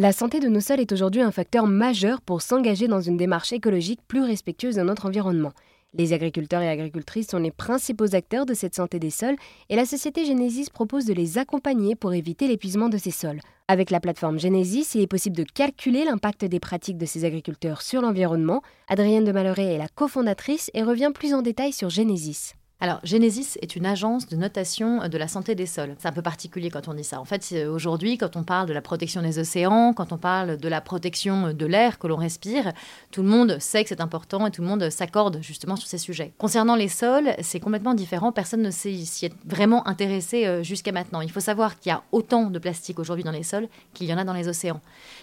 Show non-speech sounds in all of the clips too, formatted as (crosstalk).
La santé de nos sols est aujourd'hui un facteur majeur pour s'engager dans une démarche écologique plus respectueuse de notre environnement. Les agriculteurs et agricultrices sont les principaux acteurs de cette santé des sols et la société Genesis propose de les accompagner pour éviter l'épuisement de ces sols. Avec la plateforme Genesis, il est possible de calculer l'impact des pratiques de ces agriculteurs sur l'environnement. Adrienne de Malloret est la cofondatrice et revient plus en détail sur Genesis. Alors, Genesis est une agence de notation de la santé des sols. C'est un peu particulier quand on dit ça. En fait, aujourd'hui, quand on parle de la protection des océans, quand on parle de la protection de l'air que l'on respire, tout le monde sait que c'est important et tout le monde s'accorde justement sur ces sujets. Concernant les sols, c'est complètement différent. Personne ne s'y est vraiment intéressé euh, jusqu'à maintenant. Il faut savoir qu'il y a autant de plastique aujourd'hui dans les sols qu'il y en a dans les océans.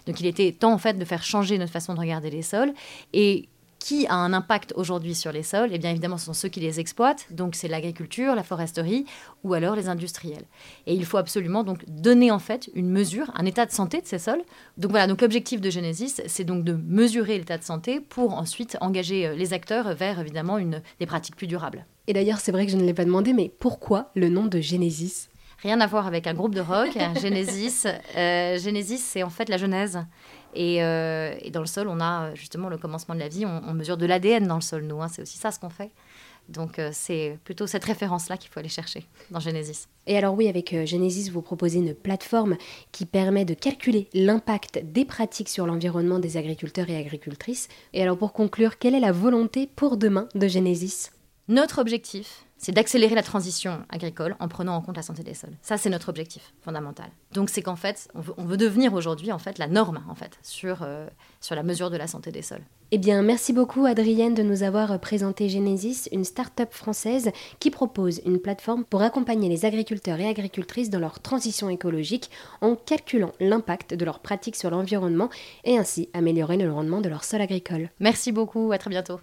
Donc, il était temps en fait de faire changer notre façon de regarder les sols et qui a un impact aujourd'hui sur les sols Eh bien évidemment, ce sont ceux qui les exploitent, donc c'est l'agriculture, la foresterie ou alors les industriels. Et il faut absolument donc donner en fait une mesure, un état de santé de ces sols. Donc voilà, donc l'objectif de Genesis, c'est donc de mesurer l'état de santé pour ensuite engager euh, les acteurs vers évidemment une, des pratiques plus durables. Et d'ailleurs, c'est vrai que je ne l'ai pas demandé, mais pourquoi le nom de Genesis? Rien à voir avec un groupe de rock, (laughs) Genesis. Euh, Genesis, c'est en fait la genèse. Euh, et, dans le sol, on a justement le commencement de la vie. On, mesure de l'ADN dans le sol, nous. Hein. c'est aussi ça ce qu'on fait. Donc euh, c'est plutôt cette référence-là qu'il faut aller chercher dans Genesis. Et alors oui, avec euh, Genesis, vous proposez une plateforme qui permet de calculer l'impact des pratiques sur l'environnement des agriculteurs et agricultrices. Et alors pour conclure, quelle est la volonté pour demain de Genesis? Notre objectif, c'est d'accélérer la transition agricole en prenant en compte la santé des sols. Ça, c'est notre objectif fondamental. Donc, c'est qu'en fait, on veut, devenir aujourd'hui en fait la norme en fait sur euh, sur la mesure de la santé des sols. Eh bien, merci beaucoup Adrienne de nous avoir présenté Genesis, une start-up française qui propose une plateforme pour accompagner les agriculteurs et agricultrices dans leur transition écologique en calculant l'impact de leurs pratiques sur l'environnement et ainsi améliorer le rendement de leur sol agricole. Merci beaucoup, à très bientôt.